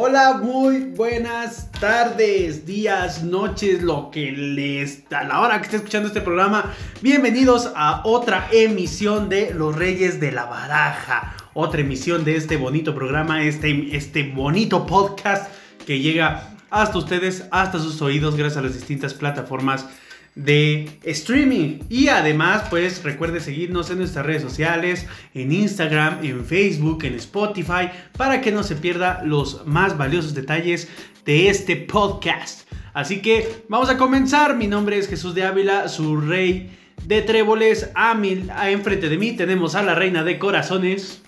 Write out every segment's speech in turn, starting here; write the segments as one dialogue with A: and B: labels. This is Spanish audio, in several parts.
A: Hola, muy buenas tardes, días, noches, lo que les a la hora que esté escuchando este programa. Bienvenidos a otra emisión de Los Reyes de la Baraja. Otra emisión de este bonito programa, este, este bonito podcast que llega hasta ustedes, hasta sus oídos, gracias a las distintas plataformas de streaming. Y además, pues recuerde seguirnos en nuestras redes sociales, en Instagram, en Facebook, en Spotify, para que no se pierda los más valiosos detalles de este podcast. Así que vamos a comenzar. Mi nombre es Jesús de Ávila, su rey de tréboles. A, mi, a enfrente de mí tenemos a la reina de corazones.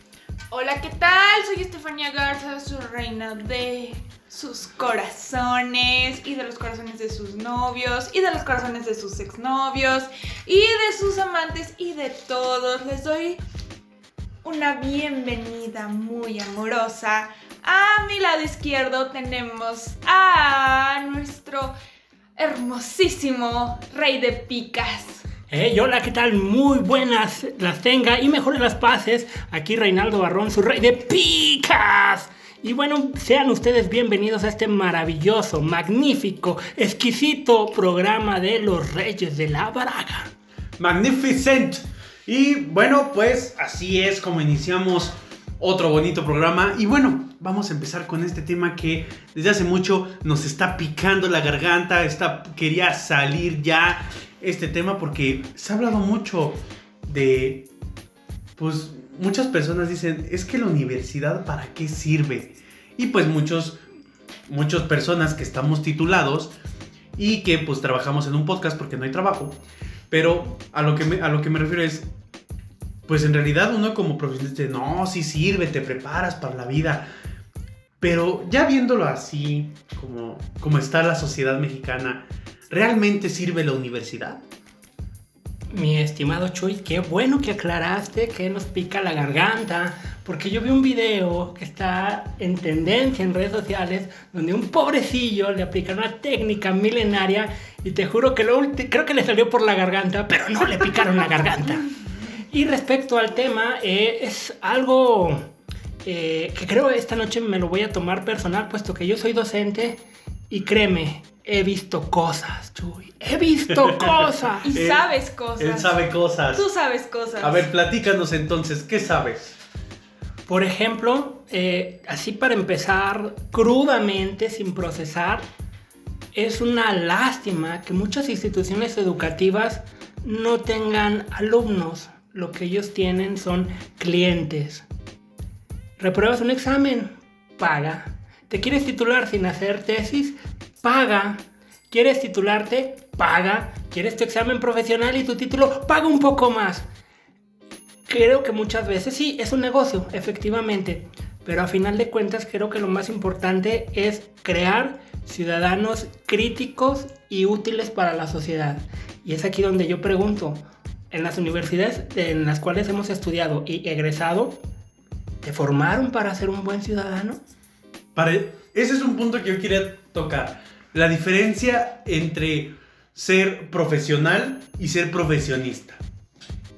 B: Hola, ¿qué tal? Soy Estefania Garza, su reina de sus corazones y de los corazones de sus novios y de los corazones de sus exnovios y de sus amantes y de todos. Les doy una bienvenida muy amorosa. A mi lado izquierdo tenemos a nuestro hermosísimo rey de picas.
C: Hey, hola, ¿qué tal? Muy buenas las tenga y mejores las pases. Aquí Reinaldo Barrón, su rey de picas. Y bueno, sean ustedes bienvenidos a este maravilloso, magnífico, exquisito programa de los Reyes de la Baraga.
A: Magnificent. Y bueno, pues así es como iniciamos otro bonito programa. Y bueno, vamos a empezar con este tema que desde hace mucho nos está picando la garganta. Está, quería salir ya este tema porque se ha hablado mucho de pues muchas personas dicen, es que la universidad para qué sirve? Y pues muchos, muchas personas que estamos titulados y que pues trabajamos en un podcast porque no hay trabajo. Pero a lo que me, a lo que me refiero es, pues en realidad uno como profesionista dice, no, sí sirve, te preparas para la vida. Pero ya viéndolo así, como, como está la sociedad mexicana, ¿realmente sirve la universidad?
C: Mi estimado Chuy, qué bueno que aclaraste que nos pica la garganta, porque yo vi un video que está en tendencia en redes sociales donde un pobrecillo le aplica una técnica milenaria y te juro que lo creo que le salió por la garganta, pero no le picaron la garganta. Y respecto al tema, eh, es algo eh, que creo esta noche me lo voy a tomar personal, puesto que yo soy docente y créeme, he visto cosas, Chuy. He visto cosas.
B: y sabes cosas.
A: Él sabe cosas.
B: Tú sabes cosas.
A: A ver, platícanos entonces, ¿qué sabes?
C: Por ejemplo, eh, así para empezar crudamente, sin procesar, es una lástima que muchas instituciones educativas no tengan alumnos. Lo que ellos tienen son clientes. Repruebas un examen, paga. ¿Te quieres titular sin hacer tesis? Paga. ¿Quieres titularte? Paga. ¿Quieres tu examen profesional y tu título? Paga un poco más. Creo que muchas veces sí, es un negocio, efectivamente. Pero a final de cuentas creo que lo más importante es crear ciudadanos críticos y útiles para la sociedad. Y es aquí donde yo pregunto, en las universidades en las cuales hemos estudiado y egresado, ¿te formaron para ser un buen ciudadano?
A: Para, ese es un punto que yo quería tocar. La diferencia entre ser profesional y ser profesionista.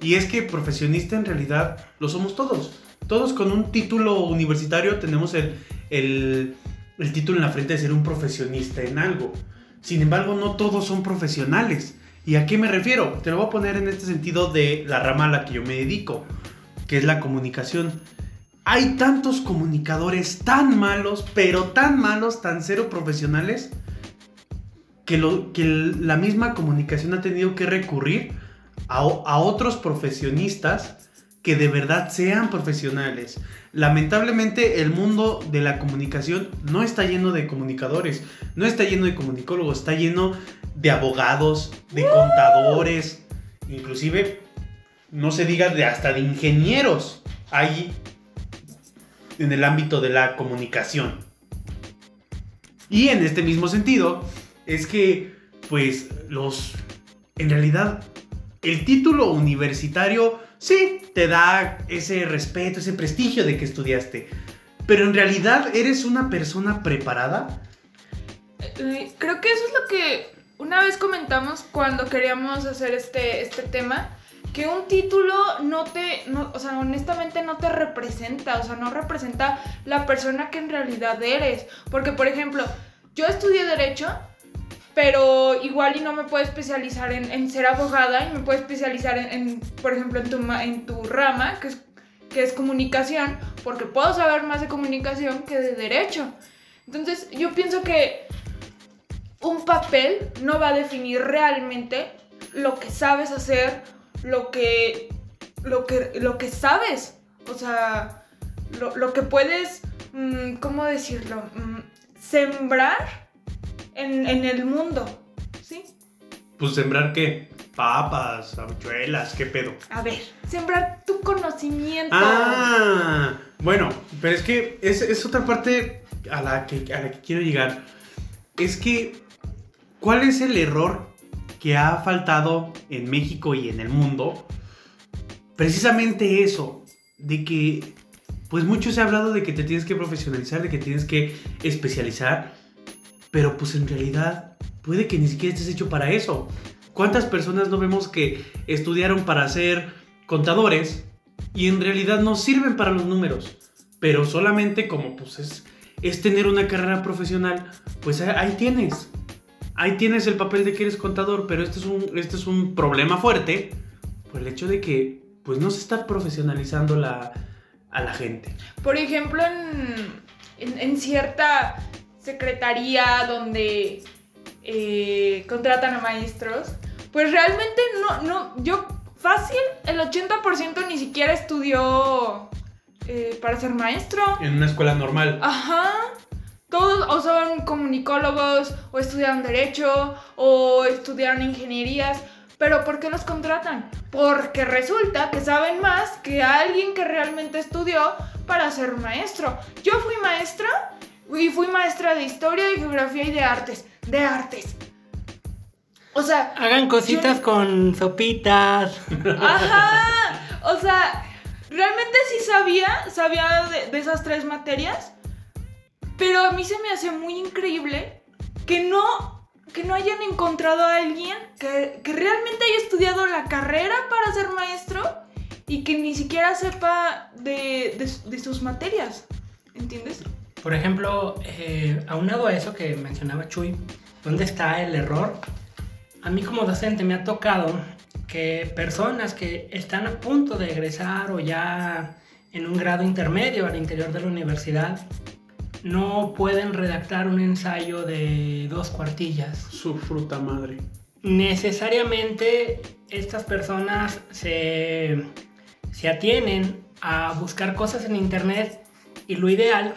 A: Y es que profesionista en realidad lo somos todos. Todos con un título universitario tenemos el, el, el título en la frente de ser un profesionista en algo. Sin embargo, no todos son profesionales. ¿Y a qué me refiero? Te lo voy a poner en este sentido de la rama a la que yo me dedico, que es la comunicación. Hay tantos comunicadores tan malos, pero tan malos, tan cero profesionales, que, la misma comunicación ha tenido que recurrir a, a otros profesionistas que de verdad sean profesionales. Lamentablemente el mundo de la comunicación no está lleno de comunicadores, no está lleno de comunicólogos, está lleno de abogados, de contadores, inclusive no se diga de hasta de ingenieros hay en el ámbito de la comunicación. Y en este mismo sentido es que pues los en realidad el título universitario sí te da ese respeto, ese prestigio de que estudiaste. Pero en realidad eres una persona preparada.
B: Eh, Creo que eso es lo que una vez comentamos cuando queríamos hacer este, este tema, que un título no te, o sea, honestamente no te representa, o sea, no representa la persona que en realidad eres. Porque, por ejemplo, yo estudié Derecho, pero igual y no me puedo especializar en, ser abogada y me puedo especializar en, por ejemplo, en tu, en tu rama, que es, que es comunicación, porque puedo saber más de comunicación que de Derecho. Entonces, yo pienso que un papel no va a definir realmente lo que sabes hacer, lo que, lo que, lo que sabes. O sea, lo, lo que puedes, mm, ¿cómo decirlo? Mm, sembrar en, en el mundo. ¿Sí?
A: Pues sembrar qué? Papas, habichuelas, qué pedo.
B: A ver, sembrar tu conocimiento.
A: Ah, bueno, pero es que es, es otra parte a la, que, a la que quiero llegar. Es que, ¿cuál es el error que ha faltado en México y en el mundo? Precisamente eso, de que, pues mucho se ha hablado de que te tienes que profesionalizar, de que tienes que especializar, pero pues en realidad puede que ni siquiera estés hecho para eso. ¿Cuántas personas no vemos que estudiaron para ser contadores y en realidad no sirven para los números? Pero solamente como pues es, es tener una carrera profesional, pues ahí- tienes. Ahí tienes el papel de que eres contador, pero este es un, este es un problema fuerte por el hecho de que pues no se está profesionalizando la, a la gente.
B: Por ejemplo, en, en- en cierta secretaría donde eh, contratan a maestros, pues realmente no, no, yo fácil, el 80% ni siquiera estudió eh, para ser maestro.
A: En una escuela normal.
B: Ajá. Todos o son comunicólogos, o estudiaron derecho, o estudiaron ingenierías. Pero ¿por qué los contratan? Porque resulta que saben más que alguien que realmente estudió para ser maestro. Yo fui maestra y fui maestra de historia, de geografía y de artes. De artes. O sea,
C: Hagan cositas con sopitas.
B: Ajá. O sea, realmente sí sabía, sabía de, de esas tres materias, pero a mí se me hace muy increíble que no, que no hayan encontrado a alguien que, que realmente haya estudiado la carrera para ser maestro y que ni siquiera sepa de, de- sus materias. ¿Entiendes?
C: Por ejemplo, eh, aunado a eso que mencionaba Chuy, ¿dónde está el error? A mí como docente me ha tocado que personas que están a punto de egresar o ya en un grado intermedio al interior de la universidad no pueden redactar un ensayo de dos cuartillas.
A: Su fruta madre.
C: Necesariamente estas personas se, se atienen a buscar cosas en internet y lo ideal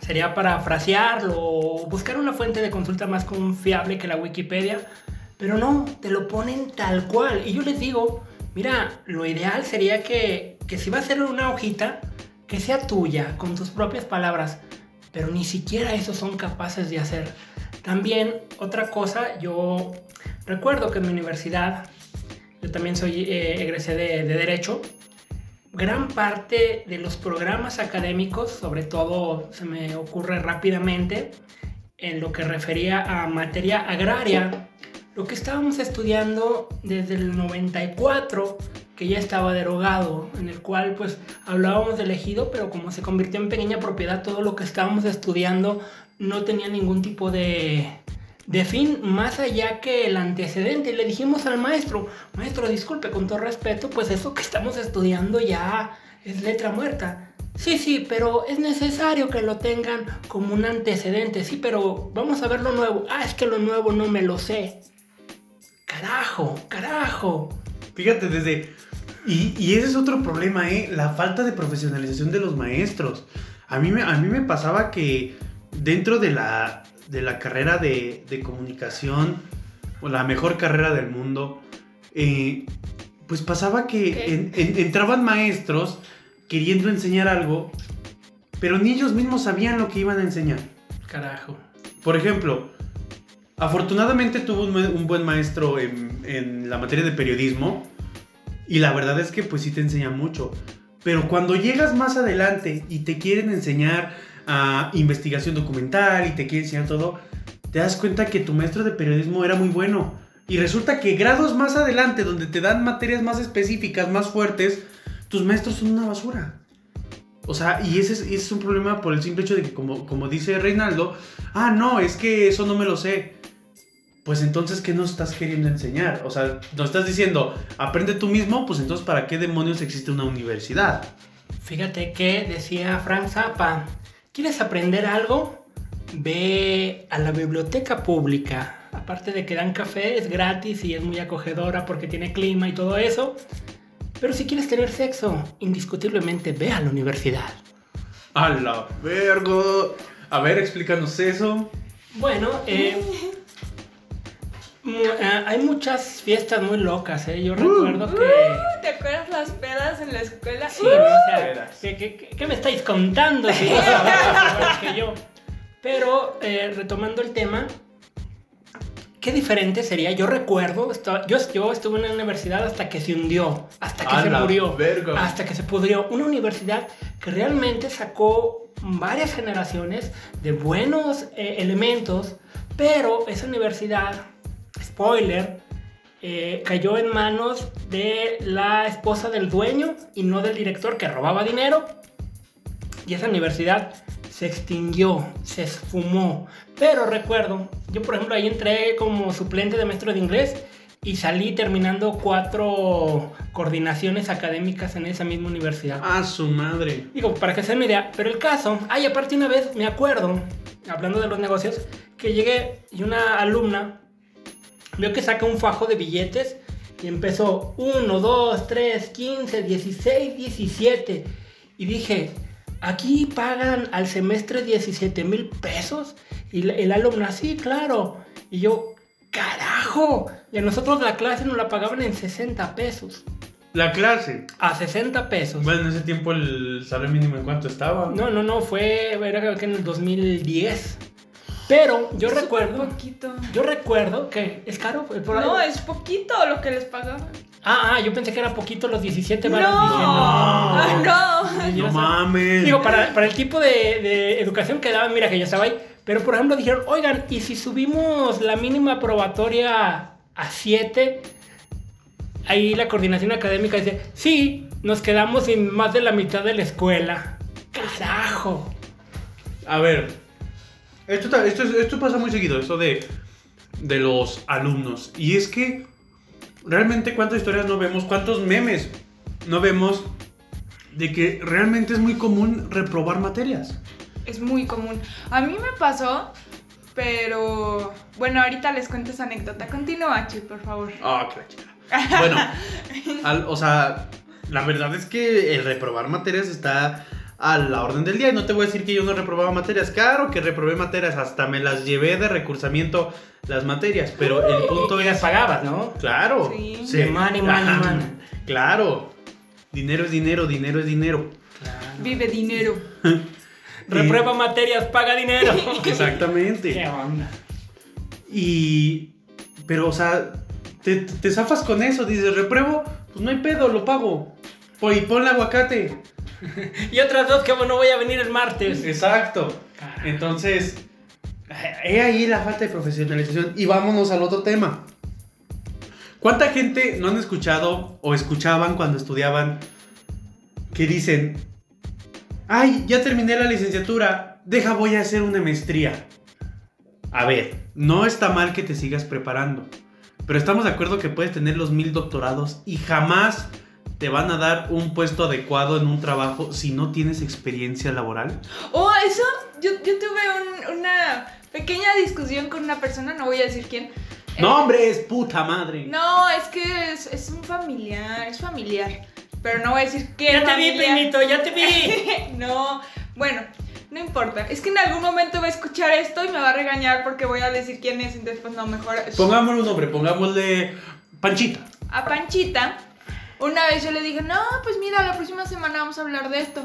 C: sería parafrasearlo o buscar una fuente de consulta más confiable que la Wikipedia, pero no, te lo ponen tal cual. Y yo les digo, mira, lo ideal sería que, que si va a ser una hojita, que sea tuya, con tus propias palabras, pero ni siquiera eso son capaces de hacer. También otra cosa, yo recuerdo que en mi universidad, yo también soy eh, egresé de, de Derecho, gran parte de los programas académicos, sobre todo se me ocurre rápidamente, en lo que refería a materia agraria, lo que estábamos estudiando desde el 94, que ya estaba derogado, en el cual pues hablábamos del ejido, pero como se convirtió en pequeña propiedad, todo lo que estábamos estudiando no tenía ningún tipo de, de fin más allá que el antecedente. Le dijimos al maestro, maestro, disculpe, con todo respeto, pues eso que estamos estudiando ya es letra muerta. Sí, sí, pero es necesario que lo tengan como un antecedente. Sí, pero vamos a ver lo nuevo. Ah, es que lo nuevo no me lo sé. Carajo, carajo.
A: Fíjate, desde... Y, y ese es otro problema, ¿eh? La falta de profesionalización de los maestros. A mí me, a mí me pasaba que dentro de la, de la carrera de, de comunicación, o la mejor carrera del mundo, eh, pues pasaba que
B: Ok.
A: en- en- entraban maestros queriendo enseñar algo, pero ni ellos mismos sabían lo que iban a enseñar.
C: Carajo.
A: Por ejemplo, afortunadamente tuve un, un buen maestro en, en la materia de periodismo y la verdad es que pues sí te enseña mucho. Pero cuando llegas más adelante y te quieren enseñar a investigación documental y te quieren enseñar todo, te das cuenta que tu maestro de periodismo era muy bueno, Y resulta que grados más adelante, donde te dan materias más específicas, más fuertes, tus maestros son una basura. O sea, y ese es, ese es un problema por el simple hecho de que, como, como dice Reinaldo, ah, no, es que eso no me lo sé. Pues entonces, ¿qué nos estás queriendo enseñar? O sea, nos estás diciendo, aprende tú mismo, pues entonces, ¿para qué demonios existe una universidad?
C: Fíjate que decía Frank Zappa, ¿quieres aprender algo? Ve a la biblioteca pública. Aparte de que dan café, es gratis y es muy acogedora porque tiene clima y todo eso. Pero si quieres tener sexo, indiscutiblemente ve a la universidad.
A: A la verga. A ver, explícanos eso.
C: Bueno, eh, hay muchas fiesas muy locas, ¿eh? Yo recuerdo que...
B: ¿Te acuerdas las pedas en la escuela?
C: Sí, ¿no? o sea. ¿qué, qué- qué- qué me estáis contando? Si que yo. Pero, eh, retomando el tema, qué diferente sería. Yo recuerdo, yo, yo estuve en una universidad hasta que se hundió, hasta que
A: A
C: se murió,
A: verga.
C: hasta que se pudrió. Una universidad que realmente sacó varias generaciones de buenos eh, elementos, pero esa universidad, spoiler, eh, cayó en manos de la esposa del dueño y no del director que robaba dinero. Y esa universidad se extinguió, se esfumó. Pero recuerdo, yo por ejemplo ahí entré como suplente de maestro de inglés y salí terminando cuatro coordinaciones académicas en esa misma universidad.
A: A su madre.
C: Digo, para que se den una idea, pero el caso, ay, aparte una vez me acuerdo, hablando de los negocios, que llegué y una alumna vio que saca un fajo de billetes y empezó 1, 2, 3, 15, 16, 17. Y dije, aquí pagan al semestre 17 mil pesos. Y el alumna, sí, claro. Y yo, carajo. Y a nosotros la clase nos la pagaban en 60 pesos.
A: La clase.
C: A 60 pesos.
A: Bueno, en ese tiempo el salario mínimo en cuánto estaba.
C: No, no, no, fue, era que en el 2010. Pero yo
B: Súper
C: recuerdo,
B: poquito.
C: yo recuerdo que es caro. ahí-
B: No, es poquito lo que les pagaban.
C: Ah, ah, yo pensé que era poquito los 17
B: No,
C: varos. Dije, no.
B: Ah, no.
C: Yo
A: No
C: sé.
A: mames.
C: Digo, para, para el tipo de, de educación que daban, mira que yo estaba ahí. Pero por ejemplo dijeron, oigan, ¿y si subimos la mínima probatoria a 7? Ahí la coordinación académica dice, sí, nos quedamos sin más de la mitad de la escuela. Carajo.
A: A ver, esto, esto, es- esto pasa muy seguido, eso de, de los alumnos. Y es que realmente cuántas historias no vemos, cuántos memes no vemos de que realmente es muy común reprobar materias.
B: Es muy común. A mí me pasó, pero bueno, ahorita les cuento esa anécdota. Continúa, Chuy, por favor.
A: Ah, la chica. Bueno, al- o sea, la verdad es que el reprobar materias está a la orden del día. Y no te voy a decir que yo no reprobaba materias. Claro que reprobé materias, hasta me las llevé de recursamiento las materias. Pero el punto
C: Y las
A: es.
C: pagabas, ¿no?
A: Claro.
B: Sí.
C: Money, money, money.
A: Claro. Dinero es dinero, dinero es dinero.
B: Vive dinero.
C: Reprueba materias, paga dinero. ¿Qué
A: Exactamente.
C: onda?
A: Y. Pero, o sea, te, te zafas con eso. Dices, repruebo, pues no hay pedo, lo pago. Pues, y ponle aguacate.
C: Y otras dos que no voy a venir el martes.
A: Exacto. Entonces, he ahí la falta de profesionalización. Y vámonos al otro tema. ¿Cuánta gente no han escuchado o escuchaban cuando estudiaban que dicen, ay, ya terminé la licenciatura, deja, voy a hacer una maestría? A ver, no está mal que te sigas preparando, pero estamos de acuerdo que puedes tener los mil doctorados y jamás te van a dar un puesto adecuado en un trabajo si no tienes experiencia laboral.
B: Oh, eso, yo, yo tuve un- una pequeña discusión con una persona, no voy a decir quién. Eh,
A: No, hombre, es puta madre.
B: No, es que es, es un familiar, es familiar. Pero no voy a decir qué
C: Ya te vi, primito, ya te vi.
B: no, bueno, no importa. Es que en algún momento va a escuchar esto y me va a regañar porque voy a decir quién es. Entonces, pues no, mejor.
A: Pongámosle un nombre, pongámosle Panchita.
B: A Panchita, una vez yo le dije, no, pues mira, la próxima semana vamos a hablar de esto.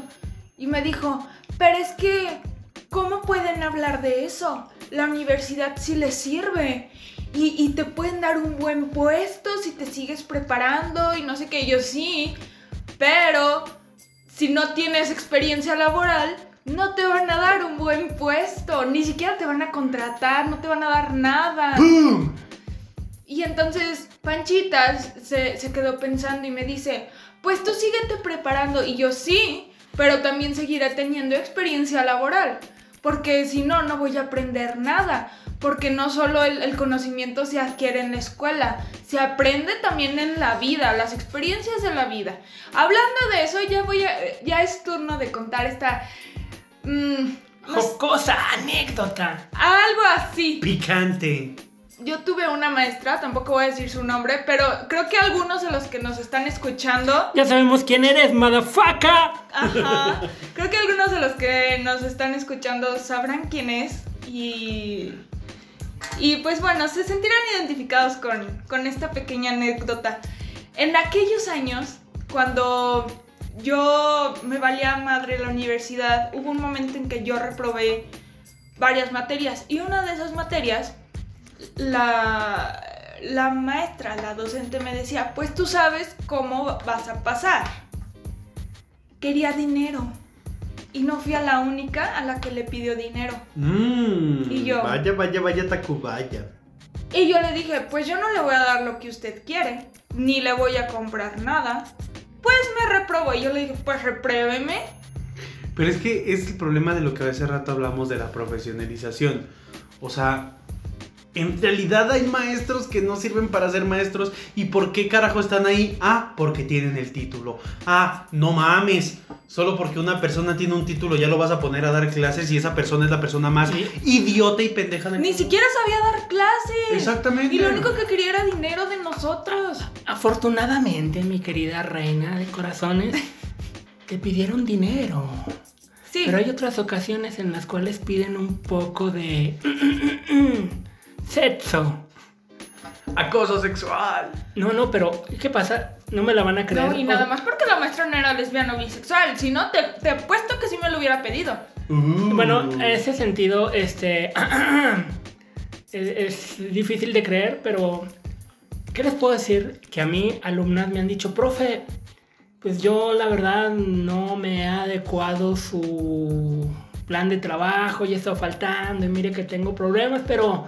B: Y me dijo, pero es que, ¿cómo pueden hablar de eso? La universidad sí les sirve. Y, y te pueden dar un buen puesto si te sigues preparando y no sé qué. Yo sí, pero si no tienes experiencia laboral, no te van a dar un buen puesto. Ni siquiera te van a contratar, no te van a dar nada.
A: ¡Boom!
B: Y entonces Panchitas se, se quedó pensando y me dice, pues tú síguete preparando. Y yo sí, pero también seguiré teniendo experiencia laboral. Porque si no, no voy a aprender nada. Porque no solo el, el conocimiento se adquiere en la escuela, se aprende también en la vida, las experiencias de la vida. Hablando de eso, ya voy a, ya es turno de contar esta mm, sé,
C: Jocosa anécdota.
B: algo así.
A: Picante.
B: Yo tuve una maestra, tampoco voy a decir su nombre, pero creo que algunos de los que nos están escuchando
C: Ya sabemos quién eres, motherfucker.
B: Ajá. Creo que algunos de los que nos están escuchando sabrán quién es y... Y pues bueno, se sentirán identificados con, con esta pequeña anécdota. En aquellos años, cuando yo me valía madre la universidad, hubo un momento en que yo reprobé varias materias y una de esas materias, la, la maestra, la docente me decía, pues tú sabes cómo vas a pasar quería dinero. Y no fui a la única a la que le pidió dinero.
A: Mmm.
B: Y yo.
A: Vaya, vaya, vaya, Tacubaya.
B: Y yo le dije, pues yo no le voy a dar lo que usted quiere, ni le voy a comprar nada. Pues me reprobó. Y yo le dije, pues repruébeme.
A: Pero es que es el problema de lo que hace rato hablamos de la profesionalización. O sea, en realidad hay maestros que no sirven para ser maestros. ¿Y por qué carajo están ahí? Ah, porque tienen el título. Ah, no mames. Solo porque una persona tiene un título ya lo vas a poner a dar clases y esa persona es la persona más
C: Sí.
A: idiota y pendeja del
B: Ni
A: mundo.
B: siquiera sabía dar clases.
A: Exactamente.
B: Y lo único que quería era dinero de nosotros.
C: Afortunadamente, mi querida reina de corazones, te pidieron dinero.
B: Sí.
C: Pero hay otras ocasiones en las cuales piden un poco de sexo.
A: Acoso sexual.
C: No, no, pero ¿qué pasa? No me la van a creer.
B: No, y nada más porque la maestra no era lesbiana o bisexual. Si no, te, te apuesto que sí me lo hubiera pedido.
A: Uh.
C: Bueno, en ese sentido, este es, es difícil de creer, pero ¿qué les puedo decir? Que a mí alumnas me han dicho, profe, pues yo la verdad no me ha adecuado su plan de trabajo y he estado faltando y mire que tengo problemas, pero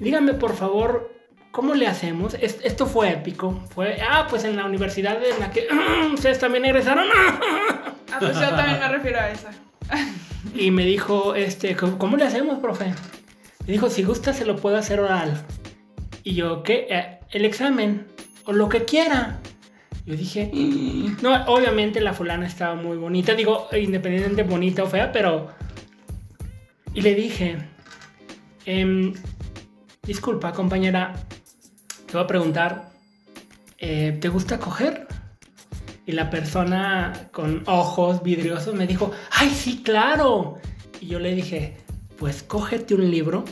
C: dígame por favor, ¿cómo le hacemos? Es- esto fue épico. Fue, ah, pues en la universidad en la que ustedes también egresaron.
B: Ah, pues yo también me refiero a esa.
C: Y me dijo, este, ¿cómo le hacemos, profe? Me dijo, si gusta se lo puedo hacer oral. Y yo, ¿qué? Eh, el examen, o lo que quiera. Yo dije, no, obviamente la fulana estaba muy bonita, digo, independientemente bonita o fea, pero... Y le dije, "Em, disculpa compañera, te voy a preguntar, eh, ¿te gusta coger? Y la persona con ojos vidriosos me dijo, ¡ay, sí, claro! Y yo le dije, pues cógete un libro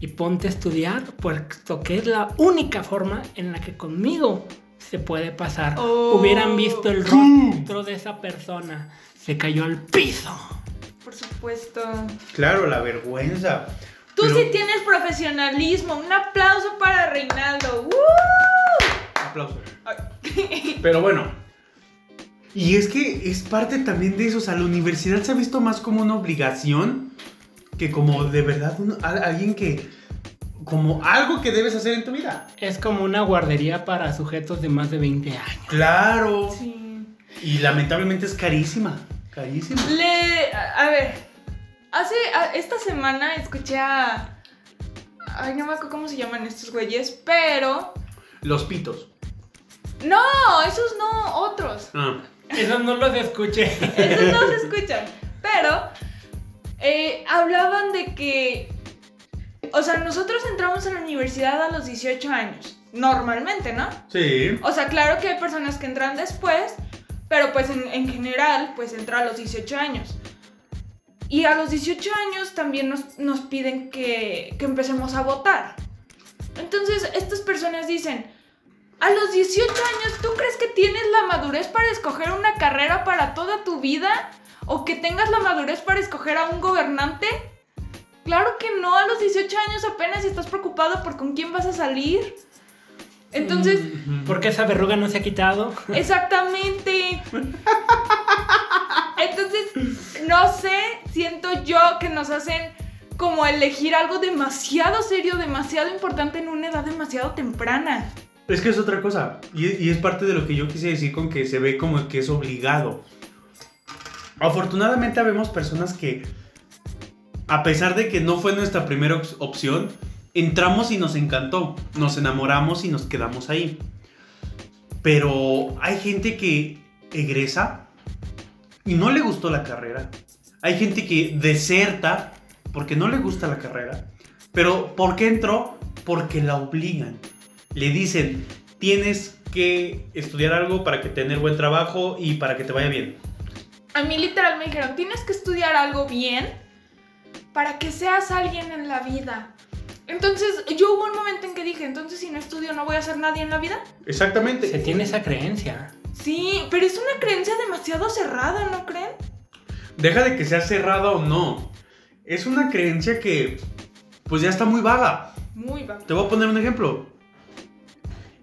C: y ponte a estudiar, puesto que es la única forma en la que conmigo se puede pasar.
B: Oh.
C: Hubieran visto el rostro de esa persona. Se cayó al piso.
B: Por supuesto.
A: Claro, la vergüenza.
B: Tú
A: Pero-
B: sí tienes profesionalismo. Un aplauso para Reinaldo. ¡Woo!
A: Aplauso. Pero bueno. Y es que es parte también de eso. O sea, la universidad se ha visto más como una obligación que como de verdad un- a- alguien que. como algo que debes hacer en tu vida.
C: Es como una guardería para sujetos de más de 20 años.
A: Claro.
B: Sí.
A: Y lamentablemente es carísima. Carísima.
B: Le. A ver. Hace. a- esta semana escuché a. Ay, no me acuerdo cómo se llaman estos güeyes, pero.
A: Los pitos.
B: No, esos no, otros.
A: Ah.
C: Eso no los escuché.
B: Esos no se escuchan. Pero. eh, hablaban de que. O sea, nosotros entramos a la universidad a los 18 años. Normalmente, ¿no?
A: Sí.
B: O sea, claro que hay personas que entran después, pero pues en, en general, pues entra a los 18 años. Y a los 18 años también nos, nos piden que, que empecemos a votar. Entonces, estas personas dicen, a los 18 años, ¿tú crees que tienes la madurez para escoger una carrera para toda tu vida? ¿O que tengas la madurez para escoger a un gobernante? Claro que no, a los 18 años apenas estás preocupado por con quién vas a salir. Entonces,
C: ¿Por qué esa verruga no se ha quitado?
B: Exactamente. Yo que nos hacen como elegir algo demasiado serio, demasiado importante en una edad demasiado temprana.
A: Es que es otra cosa. Y, es parte de lo que yo quise decir con que se ve como que es obligado. Afortunadamente vemos personas que, a pesar de que no fue nuestra primera op- opción, entramos y nos encantó. Nos enamoramos y nos quedamos ahí. Pero hay gente que egresa y no le gustó la carrera. Hay gente que deserta porque no le gusta la carrera. Pero ¿por qué entró? Porque la obligan. Le dicen, tienes que estudiar algo para que tener buen trabajo y para que te vaya bien.
B: A mí literal me dijeron, tienes que estudiar algo bien para que seas alguien en la vida. Entonces, yo hubo un momento en que dije, entonces si no estudio no voy a ser nadie en la vida.
A: Exactamente.
C: Se tiene esa creencia.
B: Sí, pero es una creencia demasiado cerrada, ¿no creen?
A: Deja de que sea cerrada o no. Es una creencia que pues ya está muy vaga.
B: Muy bajo.
A: Te voy a poner un ejemplo.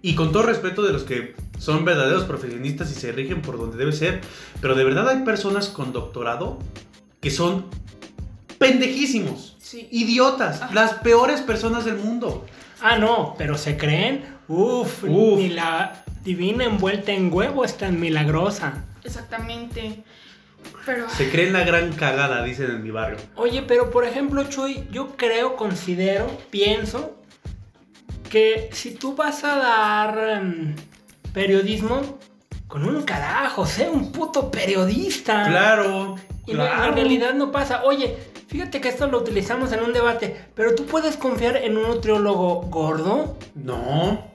A: Y con todo respeto de los que son verdaderos profesionistas y se rigen por donde debe ser, pero de verdad hay personas con doctorado que son pendejísimos,
B: Sí.
A: idiotas,
B: Ajá.
A: las peores personas del mundo.
C: Ah, no, pero se creen. Uf,
A: Uf.
C: ni la divina envuelta en huevo es tan milagrosa.
B: Exactamente. Pero
A: Se creen la gran cagada, dicen en mi barrio.
C: Oye, pero por ejemplo, Chuy, yo creo, considero, pienso que si tú vas a dar em, periodismo, con un carajo, sé un puto periodista.
A: Claro.
C: Y no- en realidad no pasa. Oye, fíjate que esto lo utilizamos en un debate, pero tú puedes confiar en un nutriólogo gordo.
A: No.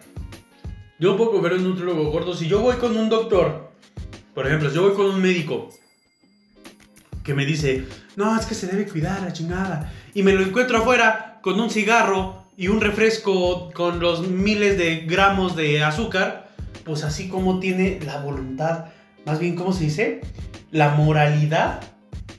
A: Yo puedo comer un nutriólogo gordo. Si yo voy con un doctor, por ejemplo, si yo voy con un médico que me dice, no, es que se debe cuidar la chingada, y me lo encuentro afuera con un cigarro y un refresco con los miles de gramos de azúcar, pues así como tiene la voluntad, más bien, ¿cómo se dice? La moralidad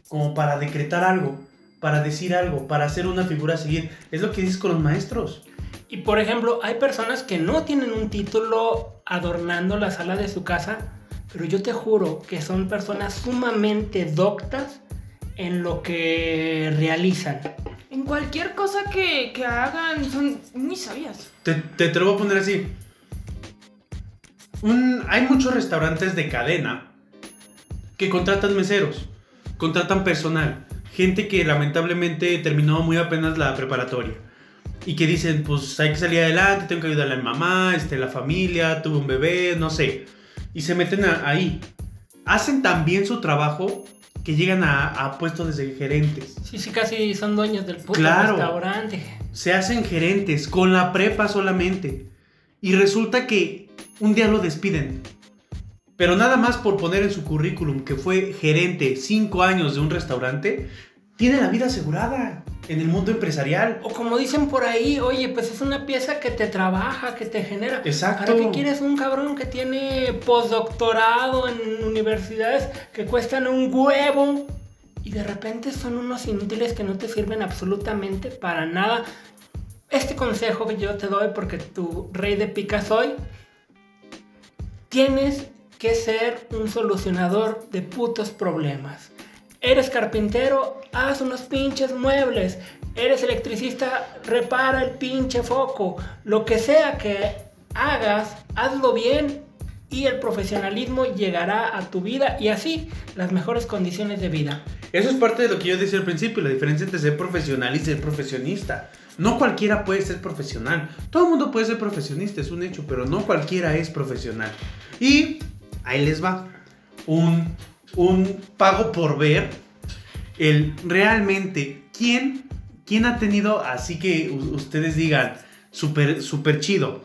A: como para decretar algo, para decir algo, para hacer una figura a seguir. Es lo que dices con los maestros.
C: Y por ejemplo, hay personas que no tienen un título adornando la sala de su casa, pero yo te juro que son personas sumamente doctas en lo que realizan.
B: en cualquier cosa que, que hagan son muy sabias.
A: Te, te, te lo voy a poner así. Un- hay muchos restaurantes de cadena que contratan meseros, contratan personal, gente que lamentablemente terminó muy apenas la preparatoria y que dicen, pues hay que salir adelante, tengo que ayudarle a mi mamá, este, la familia, tuve un bebé, no sé. Y se meten a- ahí. Hacen tan bien su trabajo que llegan a, a puestos de gerentes.
C: Sí, sí, casi son dueños del puto
A: Claro.
C: restaurante.
A: se hacen gerentes con la prepa solamente. Y resulta que un día lo despiden. Pero nada más por poner en su currículum que fue gerente cinco años de un restaurante, tiene la vida asegurada en el mundo empresarial.
C: O como dicen por ahí, oye, pues es una pieza que te trabaja, que te genera.
A: Exacto.
C: ¿Para qué quieres un cabrón que tiene postdoctorado en universidades que cuestan un huevo? Y de repente son unos inútiles que no te sirven absolutamente para nada. Este consejo que yo te doy, porque tu rey de pica soy, tienes que ser un solucionador de putos problemas. Eres carpintero, haz unos pinches muebles. Eres electricista, repara el pinche foco. Lo que sea que hagas, hazlo bien y el profesionalismo llegará a tu vida y así las mejores condiciones de vida.
A: Eso es parte de lo que yo decía al principio, la diferencia entre ser profesional y ser profesionista. No cualquiera puede ser profesional. Todo el mundo puede ser profesionista, es un hecho, pero no cualquiera es profesional. Y ahí les va. Un, un pago por ver el realmente quién, quién ha tenido, así que ustedes digan, súper super chido.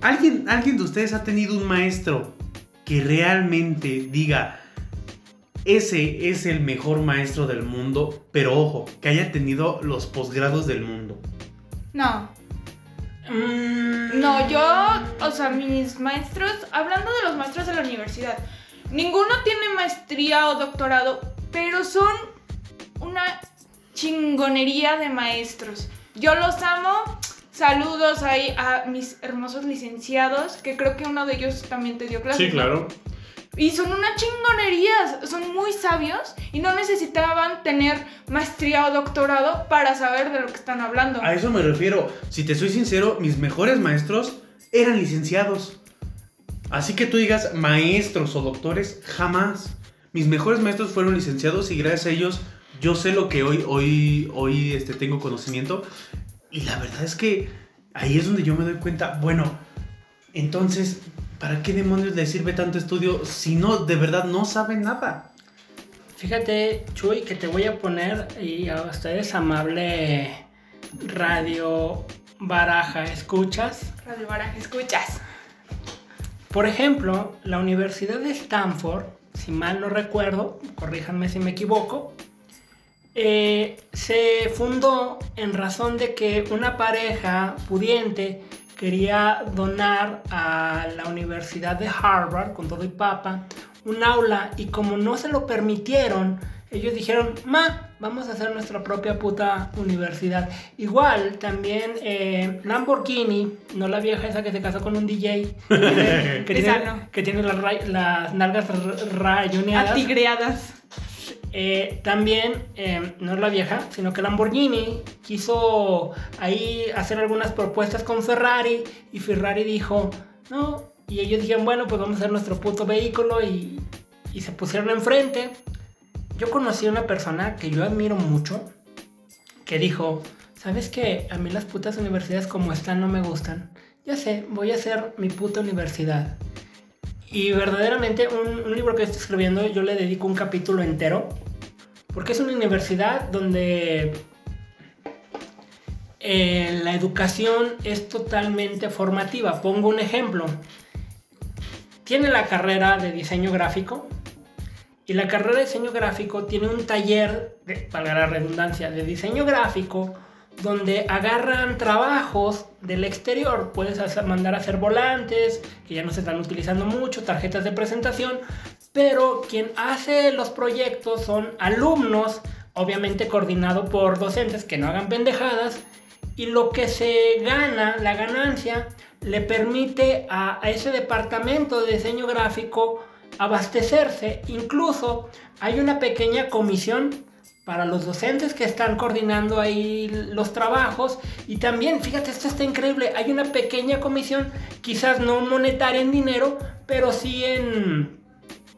A: ¿Alguien, ¿Alguien de ustedes ha tenido un maestro que realmente diga, ese es el mejor maestro del mundo, pero ojo, que haya tenido los posgrados del mundo.
B: No.
C: Mm,
B: No, yo, o sea, mis maestros, hablando de los maestros de la universidad, ninguno tiene maestría o doctorado, pero son una chingonería de maestros. Yo los amo. Saludos ahí a mis hermosos licenciados, que creo que uno de ellos también te dio clases. ¿no? Y son una chingonería, son muy sabios y no necesitaban tener maestría o doctorado para saber de lo que están hablando.
A: A eso me refiero. Si te soy sincero, mis mejores maestros eran licenciados. Así que tú digas maestros o doctores, jamás. Mis mejores maestros fueron licenciados y gracias a ellos yo sé lo que hoy, hoy, hoy este, tengo conocimiento. Y la verdad es que ahí es donde yo me doy cuenta, bueno, entonces, ¿para qué demonios le sirve tanto estudio si no, de verdad no saben nada?
C: Fíjate, Chuy, que te voy a poner, y a ustedes, amable radio baraja, ¿escuchas?
B: Radio Baraja, escuchas.
C: Por ejemplo, la Universidad de Stanford, si mal no recuerdo, corríjanme si me equivoco, eh, se fundó en razón de que una pareja pudiente quería donar a la Universidad de Harvard, con todo y papa, un aula y como no se lo permitieron, ellos dijeron, ma, vamos a hacer nuestra propia puta universidad. Igual, también eh, Lamborghini, no la vieja esa que se casó con un DJ, que, tiene,
B: no.
C: que tiene las, las nalgas rayoneadas.
B: Atigreadas.
C: Eh, también, eh, no es la vieja, sino que Lamborghini quiso ahí hacer algunas propuestas con Ferrari y Ferrari dijo, no, y ellos dijeron, bueno, pues vamos a hacer nuestro puto vehículo y, y se pusieron enfrente. Yo conocí a una persona que yo admiro mucho, que dijo, ¿sabes qué? A mí las putas universidades como están no me gustan. Ya sé, voy a hacer mi puta universidad. Y verdaderamente un, libro que estoy escribiendo yo le dedico un capítulo entero. Porque es una universidad donde eh, la educación es totalmente formativa. Pongo un ejemplo. Tiene la carrera de diseño gráfico. Y la carrera de diseño gráfico tiene un taller, de, valga la redundancia, de diseño gráfico donde agarran trabajos del exterior. Puedes hacer- mandar a hacer volantes, que ya no se están utilizando mucho, tarjetas de presentación, pero quien hace los proyectos son alumnos, obviamente coordinado por docentes que no hagan pendejadas, y lo que se gana, la ganancia, le permite a, a ese departamento de diseño gráfico abastecerse. Incluso hay una pequeña comisión para los docentes que están coordinando ahí los trabajos. Y también, fíjate, esto está increíble, hay una pequeña comisión, quizás no monetaria en dinero, pero sí en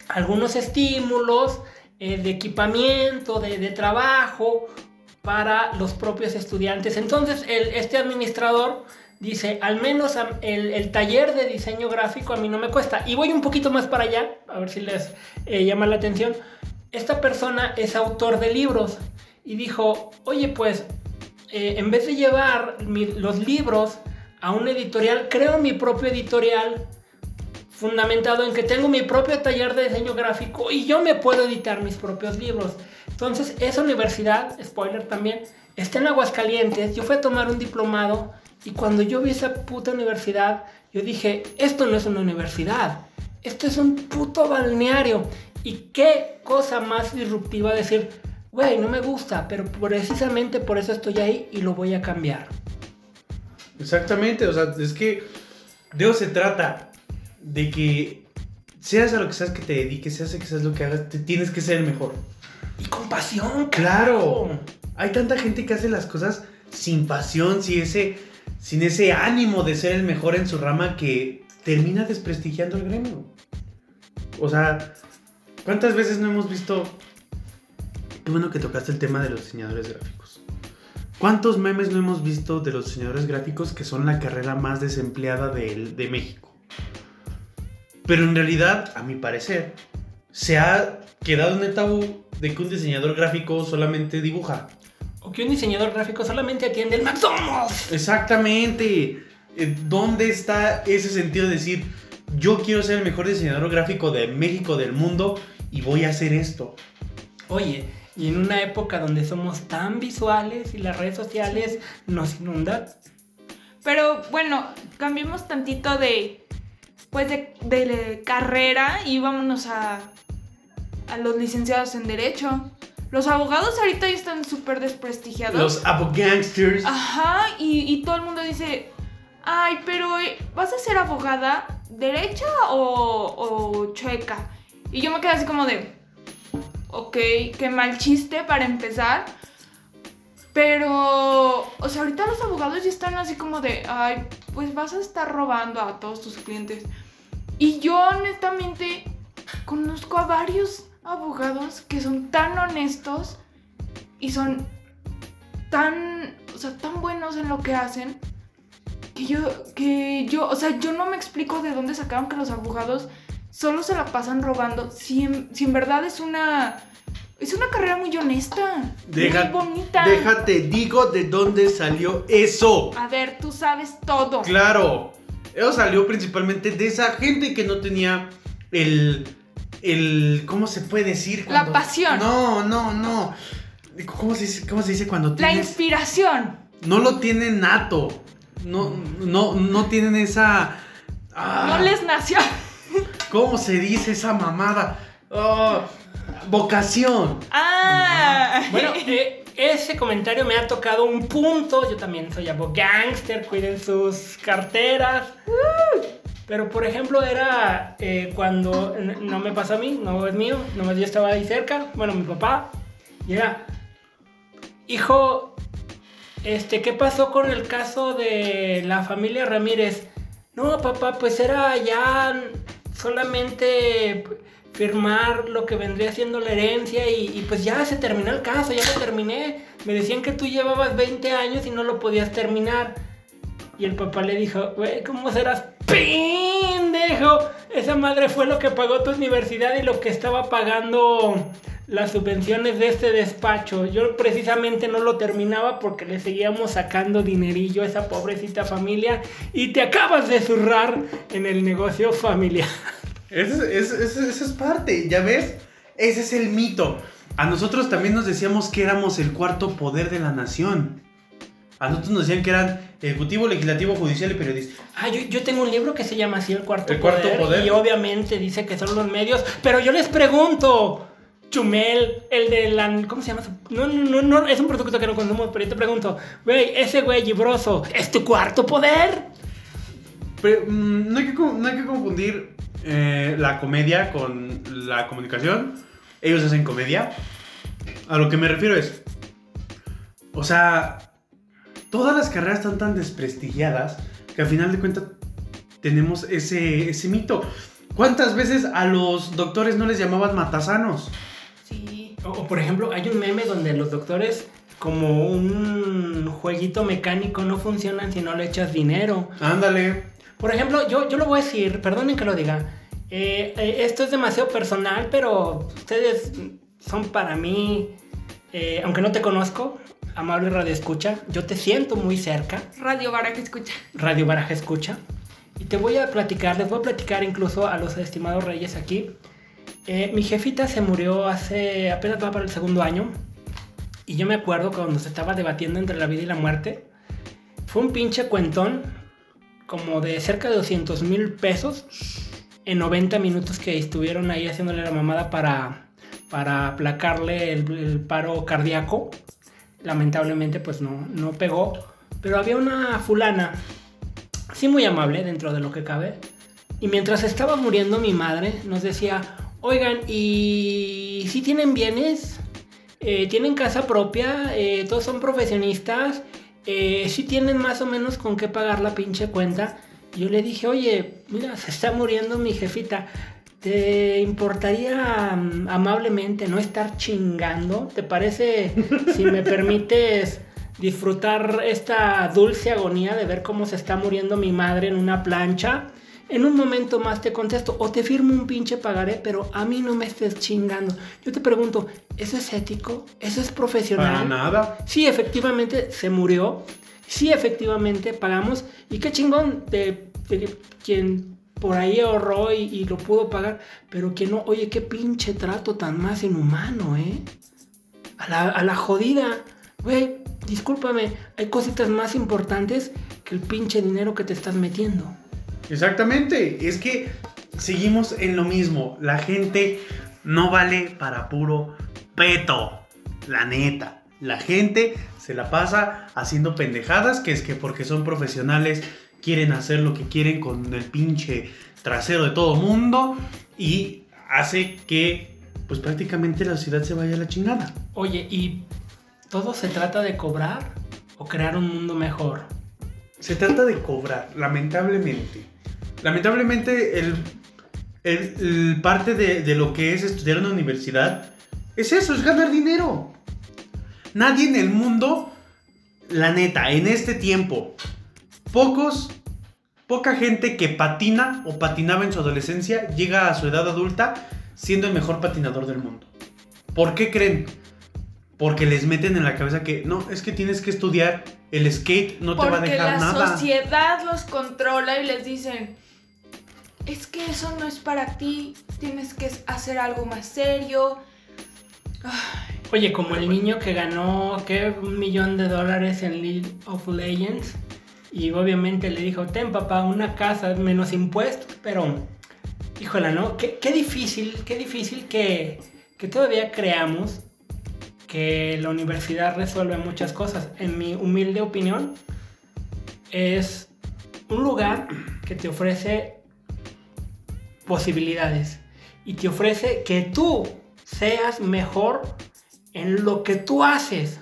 C: algunos estímulos eh, de equipamiento, de, trabajo para los propios estudiantes. Entonces, este administrador dice, al menos el, el taller de diseño gráfico a mí no me cuesta. Y voy un poquito más para allá, a ver si les eh, llama la atención. Esta persona es autor de libros y dijo, oye, pues, eh, en vez de llevar mi- los libros a un editorial, creo mi propio editorial fundamentado en que tengo mi propio taller de diseño gráfico y yo me puedo editar mis propios libros. Entonces, esa universidad, spoiler también, está en Aguascalientes. Yo fui a tomar un diplomado y cuando yo vi esa puta universidad, yo dije, esto no es una universidad, esto es un puto balneario. Y qué cosa más disruptiva decir, güey, no me gusta, pero precisamente por eso estoy ahí y lo voy a cambiar.
A: Exactamente, o sea, es que de eso se trata, de que seas a lo que seas que te dediques, seas a que seas lo que hagas, te tienes que ser el mejor.
C: Y con pasión,
A: Claro, hay tanta gente que hace las cosas sin pasión, sin ese, sin ese ánimo de ser el mejor en su rama que termina desprestigiando el gremio. O sea, ¿cuántas veces no hemos visto... Qué bueno que tocaste el tema de los diseñadores gráficos. ¿Cuántos memes no hemos visto de los diseñadores gráficos que son la carrera más desempleada de, de México? Pero en realidad, a mi parecer, se ha quedado en el tabú de que un diseñador gráfico solamente dibuja.
C: O que un diseñador gráfico solamente atiende el McDonald's.
A: Exactamente. Eh, ¿Dónde está ese sentido de decir, yo quiero ser el mejor diseñador gráfico de México, del mundo, y voy a hacer esto?
C: Oye, y en una época donde somos tan visuales y las redes sociales nos inundan,
B: Pero bueno, cambiemos tantito de, pues de, de carrera y vámonos a, a los licenciados en Derecho. Los abogados ahorita ya están súper desprestigiados.
A: Los abogangsters.
B: Ajá, y, y todo el mundo dice, ay, pero eh, ¿vas a ser abogada derecha o, o chueca? Y yo me quedé así como de, ok, qué mal chiste para empezar. Pero, o sea, ahorita los abogados ya están así como de, ay, pues vas a estar robando a todos tus clientes. Y yo honestamente conozco a varios abogados que son tan honestos y son tan, o sea, tan buenos en lo que hacen que yo, que yo, o sea, yo no me explico de dónde sacaron que los abogados solo se la pasan robando. Si en, si en verdad es una, es una carrera muy honesta,
A: Deja-
B: muy bonita.
A: Déjate, digo de dónde salió eso.
B: A ver, tú sabes todo.
A: Claro, eso salió principalmente de esa gente que no tenía el. El ¿Cómo se puede decir?
B: La pasión.
A: No, no, no. ¿Cómo se dice, cómo se dice cuando
B: La
A: tienes.?
B: inspiración.
A: No lo tienen nato. No, no, no tienen esa. ah,
B: No les nació.
A: ¿Cómo se dice esa mamada? Ah, vocación.
B: Ah.
C: Bueno, eh, ese comentario me ha tocado un punto. Yo también soy abo gangster, cuiden sus carteras. Pero por ejemplo era eh, cuando no me pasó a mí, no es mío, nomás yo estaba ahí cerca, bueno, mi papá, era, hijo, este, ¿qué pasó con el caso de la familia Ramírez? No, papá, pues era ya solamente firmar lo que vendría siendo la herencia y, y pues ya se terminó el caso, ya lo terminé. Me decían que tú llevabas 20 años y no lo podías terminar. Y el papá le dijo, güey, ¿cómo serás pendejo? Esa madre fue lo que pagó tu universidad y lo que estaba pagando las subvenciones de este despacho. Yo precisamente no lo terminaba porque le seguíamos sacando dinerillo a esa pobrecita familia y te acabas de zurrar en el negocio familiar.
A: Eso es, parte, ¿ya ves? Ese es el mito. A nosotros también nos decíamos que éramos el cuarto poder de la nación. A nosotros nos decían que eran ejecutivo, legislativo, judicial y periodista.
C: Ah, yo, yo tengo un libro que se llama así El Cuarto,
A: El Cuarto Poder.
C: Y obviamente dice que son los medios. Pero yo les pregunto, Chumel, el de la. ¿Cómo se llama? No, no, no, no, es un producto que no consumimos, pero yo te pregunto, güey, ese güey libroso, ¿es tu cuarto poder?
A: Pero mm, no, hay que, no hay que confundir eh, la comedia con la comunicación. Ellos hacen comedia. A lo que me refiero es. O sea, todas las carreras están tan desprestigiadas que al final de cuentas tenemos ese, ese mito. ¿Cuántas veces a los doctores no les llamaban matasanos?
B: Sí.
C: O, o, por ejemplo, hay un meme donde los doctores, como un jueguito mecánico, no funcionan si no le echas dinero.
A: Ándale.
C: Por ejemplo, yo, yo lo voy a decir, perdonen que lo diga. eh, eh, esto es demasiado personal, pero ustedes son para mí, eh, aunque no te conozco, amable Radio Escucha, yo te siento muy cerca,
B: Radio que escucha.
C: Radio Baraja Escucha, y te voy a platicar, les voy a platicar incluso a los estimados reyes aquí. Eh, mi jefita se murió hace apenas va para el segundo año, y yo me acuerdo cuando se estaba debatiendo entre la vida y la muerte, fue un pinche cuentón como de cerca de 200 mil pesos en 90 minutos que estuvieron ahí haciéndole la mamada para, para aplacarle el, el paro cardíaco. Lamentablemente pues no, no pegó. Pero había una fulana, sí muy amable dentro de lo que cabe. Y mientras estaba muriendo mi madre nos decía, oigan, ¿y si tienen bienes? Eh, ¿Tienen casa propia? Eh, ¿Todos son profesionistas? eh, si tienen más o menos con qué pagar la pinche cuenta. Yo le dije, oye, mira, se está muriendo mi jefita. ¿Te importaría mm, amablemente no estar chingando? ¿Te parece, si me permites, disfrutar esta dulce agonía de ver cómo se está muriendo mi madre en una plancha? En un momento más te contesto, o te firmo un pinche pagaré, pero a mí no me estés chingando. Yo te pregunto, ¿eso es ético? ¿Eso es profesional?
A: Para nada.
C: Sí, efectivamente se murió. Sí, efectivamente pagamos. Y qué chingón de, de quien por ahí ahorró y, lo pudo pagar. Pero que no, oye, qué pinche trato tan más inhumano, ¿eh? A la, a la jodida. Güey, discúlpame, hay cositas más importantes que el pinche dinero que te estás metiendo.
A: Exactamente, es que seguimos en lo mismo. La gente no vale para puro peto, la neta. La gente se la pasa haciendo pendejadas, que es que porque son profesionales quieren hacer lo que quieren con el pinche trasero de todo mundo y hace que pues prácticamente la ciudad se vaya a la chingada.
C: Oye, ¿y todo se trata de cobrar o crear un mundo mejor?
A: Se trata de cobrar, lamentablemente. Lamentablemente el, el- el parte de, de lo que es estudiar en una universidad es eso, es ganar dinero. Nadie en el mundo, la neta, en este tiempo, pocos, poca gente que patina o patinaba en su adolescencia llega a su edad adulta siendo el mejor patinador del mundo. ¿Por qué creen? Porque les meten en la cabeza que no, es que tienes que estudiar, el skate no te va a
B: Porque
A: dejar
B: la
A: nada.
B: sociedad los controla y les dicen, es que eso no es para ti, tienes que hacer algo más serio. Ay,
C: Oye, como el niño que ganó, ¿qué? Un millón de dólares en League of Legends. Y obviamente le dijo, ten papá, una casa menos impuestos. Pero, híjola, ¿no? Qué, qué difícil, qué difícil que, que todavía creamos que la universidad resuelve muchas cosas. En mi humilde opinión, es un lugar que te ofrece posibilidades y te ofrece que tú seas mejor en lo que tú haces.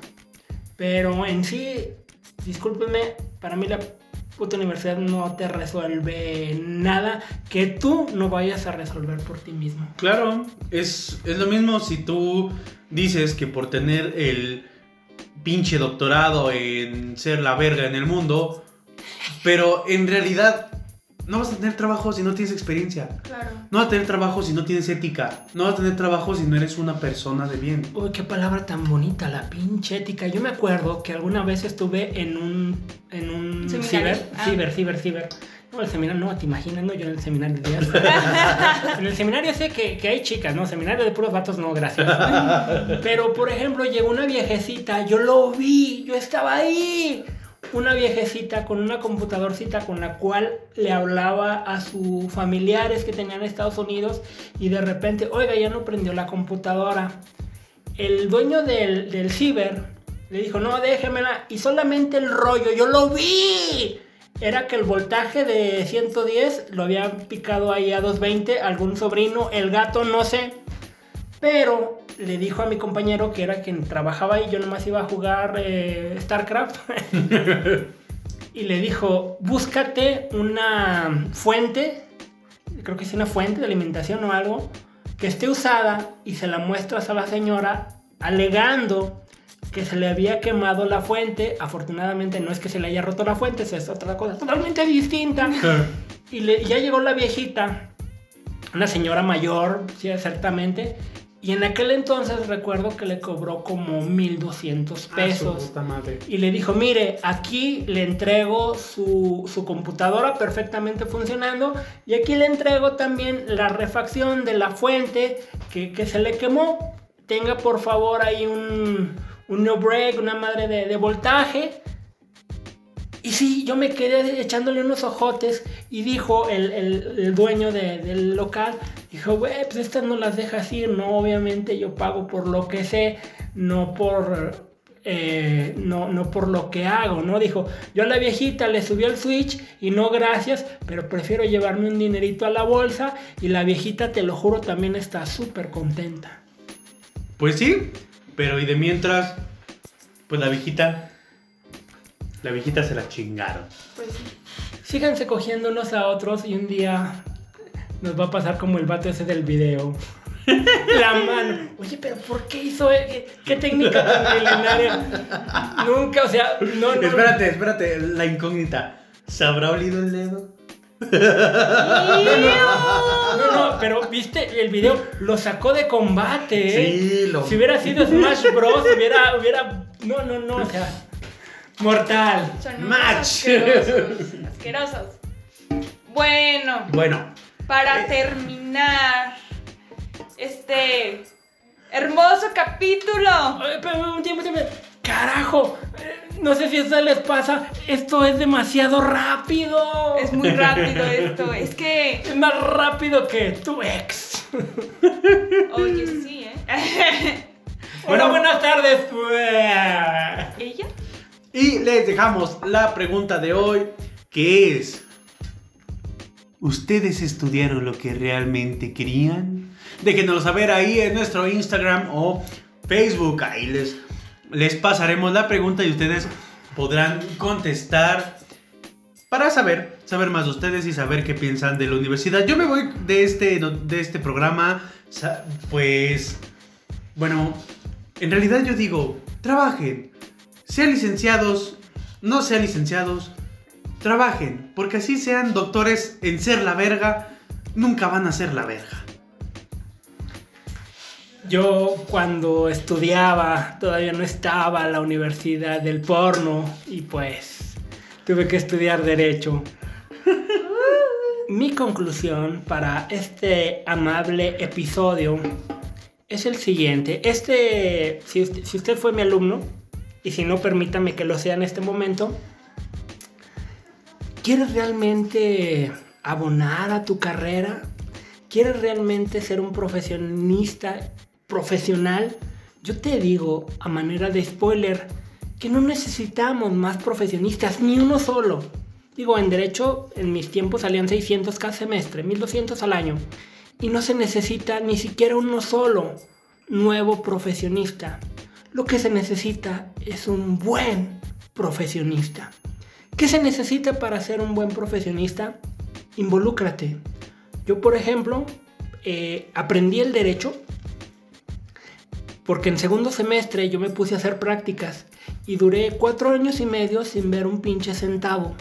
C: Pero en sí, discúlpenme, para mí la puta universidad no te resuelve nada que tú no vayas a resolver por ti mismo.
A: Claro, es, es lo mismo si tú dices que por tener el pinche doctorado en ser la verga en el mundo, pero en realidad no vas a tener trabajo si no tienes experiencia.
B: claro.
A: No vas a tener trabajo si no tienes ética. No vas a tener trabajo si no eres una persona de bien.
C: Uy, qué palabra tan bonita, la pinche ética. Yo me acuerdo que alguna vez estuve en un, en un
B: Seminario.
C: ciber,
B: Ah.
C: ciber, ciber, ciber. No, el seminario, no, te imaginas, no, yo en el seminario de días. En el seminario sé que, que hay chicas, ¿no? Seminario de puros vatos, no, gracias. Pero, por ejemplo, llegó una viejecita, yo lo vi, yo estaba ahí. Una viejecita con una computadorcita con la cual le hablaba a sus familiares que tenían en Estados Unidos y de repente, oiga, ya no prendió la computadora. El dueño del, del ciber le dijo, no, déjemela. Y solamente el rollo, yo lo vi. Era que el voltaje de 110 lo había picado ahí a 220, algún sobrino, el gato, no sé. Pero le dijo a mi compañero que era quien trabajaba ahí, yo nomás iba a jugar eh, StarCraft. y le dijo, búscate una fuente, creo que es una fuente de alimentación o algo, que esté usada y se la muestras a la señora alegando que se le había quemado la fuente. Afortunadamente no es que se le haya roto la fuente, eso es otra cosa totalmente distinta. Y le- ya llegó la viejita, una señora mayor, sí, exactamente. Y en aquel entonces recuerdo que le cobró como 1200
A: Ah,
C: pesos.
A: puta madre.
C: Y le dijo, mire, aquí le entrego su, su computadora perfectamente funcionando y aquí le entrego también la refacción de la fuente que, que se le quemó. Tenga por favor ahí un, un no break, una madre de, de voltaje. Y sí, yo me quedé echándole unos ojotes y dijo el, el- dueño de- del local, dijo, güey, pues estas no las dejas ir, no, obviamente yo pago por lo que sé, no por, eh, no, no por lo que hago, ¿no? Dijo, yo a la viejita le subí el switch y no gracias, pero prefiero llevarme un dinerito a la bolsa y la viejita, te lo juro, también está súper contenta.
A: Pues sí, pero y de mientras, pues la viejita, la viejita se la chingaron.
B: Pues sí.
C: Síganse cogiendo unos a otros y un día nos va a pasar como el vato ese del video. La mano. Oye, pero ¿por qué hizo? e- ¿Qué técnica tan milenaria? Nunca, o sea, no, no.
A: Espérate, espérate, la incógnita. ¿Se habrá olido el dedo?
C: No, no, pero viste el video, lo sacó de combate, ¿eh?
A: Sí, lo-
C: Si hubiera sido Smash Bros, hubiera, hubiera. No, no, no, o sea. Mortal.
B: Son
A: Match.
B: asquerosos. asquerosos. Bueno,
A: Bueno,
B: para
A: Eh.
B: terminar este hermoso capítulo.
C: Pero un tiempo, un tiempo. Carajo, eh, no sé si a ustedes les pasa, esto es demasiado rápido.
B: Es muy rápido esto. Es que,
C: Es más rápido que tu ex.
B: oye, sí, ¿eh?
C: Bueno, buenas tardes.
B: ¿Ella?
A: Y les dejamos la pregunta de hoy, que es... ¿Ustedes estudiaron lo que realmente querían? Déjenoslo saber ahí en nuestro Instagram o Facebook. Ahí les, les pasaremos la pregunta y ustedes podrán contestar para saber, saber más de ustedes y saber qué piensan de la universidad. Yo me voy de este, de este programa, pues, bueno, en realidad yo digo, trabajen, sean licenciados, no sean licenciados, trabajen, porque así sean doctores en ser la verga, nunca van a ser la verga.
C: Yo cuando estudiaba todavía no estaba en la universidad del porno y pues tuve que estudiar derecho. Mi conclusión para este amable episodio es el siguiente. Este, si usted, si usted fue mi alumno, y si no, permítame que lo sea en este momento, ¿quieres realmente abonar a tu carrera? ¿Quieres realmente ser un profesionista, profesional? Yo te digo, a manera de spoiler, que no necesitamos más profesionistas, ni uno solo. Digo, en derecho, en mis tiempos salían 600 cada semestre, 1200 al año. Y no se necesita ni siquiera uno solo nuevo profesionista. Lo que se necesita es un buen profesionista. ¿Qué se necesita para ser un buen profesionista? Involúcrate. Yo, por ejemplo, eh, aprendí el derecho porque en segundo semestre yo me puse a hacer prácticas y duré cuatro años y medio sin ver un pinche centavo.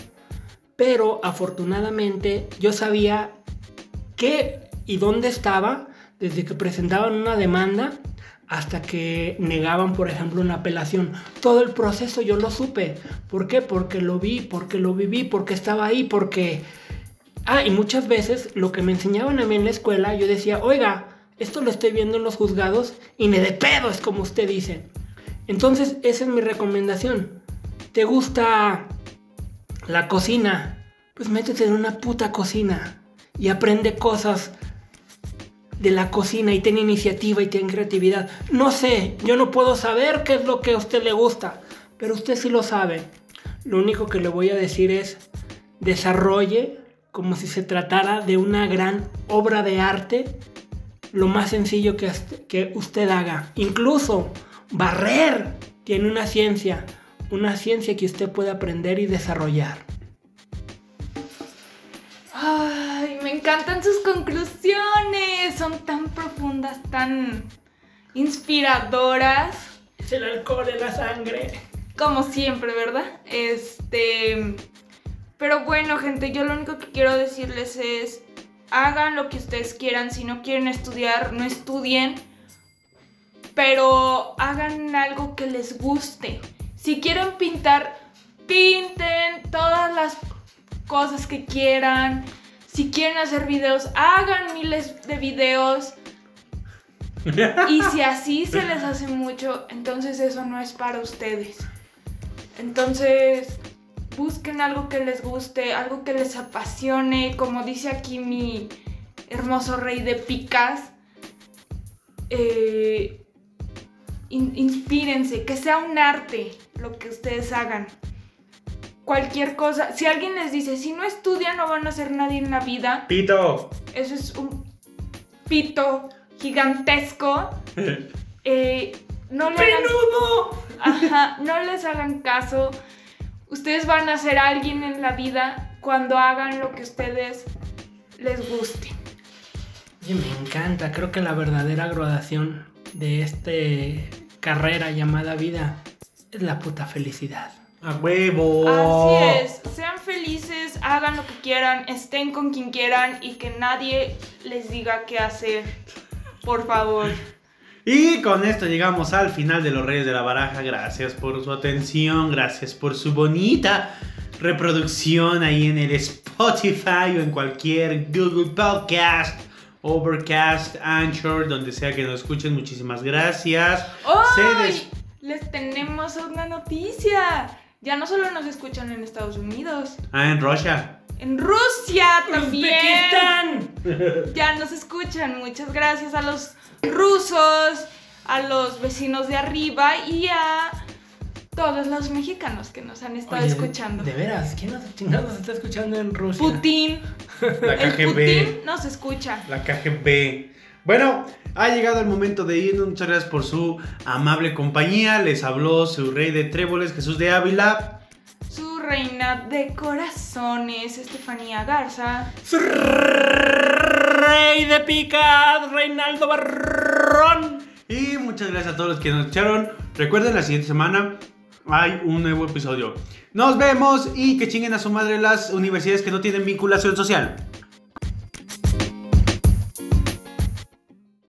C: Pero afortunadamente yo sabía qué y dónde estaba desde que presentaban una demanda hasta que negaban, por ejemplo, una apelación. Todo el proceso yo lo supe. ¿Por qué? Porque lo vi, porque lo viví, porque estaba ahí, porque... Ah, y muchas veces lo que me enseñaban a mí en la escuela, yo decía, oiga, esto lo estoy viendo en los juzgados y ni de pedo es como usted dice. Entonces, esa es mi recomendación. ¿Te gusta la cocina? Pues métete en una puta cocina y aprende cosas de la cocina y ten iniciativa y ten creatividad. No sé, yo no puedo saber qué es lo que a usted le gusta, pero usted sí lo sabe. Lo único que le voy a decir es, desarrolle como si se tratara de una gran obra de arte, lo más sencillo que, que usted haga. Incluso barrer tiene una ciencia, una ciencia que usted puede aprender y desarrollar.
B: Ay, me encantan sus conclusiones. Son tan profundas, tan inspiradoras.
C: Es el alcohol en la sangre.
B: Como siempre, ¿verdad? Este. Pero bueno, gente, yo lo único que quiero decirles es. Hagan lo que ustedes quieran. Si no quieren estudiar, no estudien. Pero hagan algo que les guste. Si quieren pintar, pinten todas las cosas que quieran. Si quieren hacer videos, hagan miles de videos. Y si así se les hace mucho, entonces eso no es para ustedes. Entonces, busquen algo que les guste, algo que les apasione. Como dice aquí mi hermoso rey de picas. Eh, in- inspírense, que sea un arte lo que ustedes hagan cualquier cosa. Si alguien les dice, si no estudian no van a ser nadie en la vida,
A: Pito.
B: eso es un pito gigantesco. Eh, no, le hagan,
C: ¡Peludo!
B: Ajá, no les hagan caso. Ustedes van a ser alguien en la vida cuando hagan lo que ustedes les guste.
C: Oye, me encanta, creo que la verdadera graduación de esta carrera llamada vida es la puta felicidad.
A: A huevo.
B: Así es, sean felices, hagan lo que quieran, estén con quien quieran y que nadie les diga qué hacer. Por favor.
A: Y con esto llegamos al final de los Reyes de la Baraja. Gracias por su atención, gracias por su bonita reproducción ahí en el Spotify o en cualquier Google Podcast, Overcast, Anchor, donde sea que nos escuchen. Muchísimas gracias. Des-
B: Les tenemos una noticia. Ya no solo nos escuchan en Estados Unidos,
A: Ah, en Russia.
B: en Rusia también.
C: ¡Uzbekistán!
B: Ya nos escuchan. Muchas gracias a los rusos, a los vecinos de arriba y a todos los mexicanos que nos han estado
C: Oye,
B: escuchando.
C: De veras, ¿quién nos chingados está escuchando en Rusia?
B: Putin.
A: La
B: El
A: KGB.
B: Putin nos escucha.
A: La KGB. Bueno, ha llegado el momento de irnos. Muchas gracias por su amable compañía. Les habló su rey de tréboles, Jesús de Ávila.
B: Su reina de corazones, Estefanía Garza.
C: Su Rey de picas, Reinaldo Barrón.
A: Y muchas gracias a todos los que nos echaron. Recuerden, la siguiente semana hay un nuevo episodio. Nos vemos y que chinguen a su madre las universidades que no tienen vinculación social.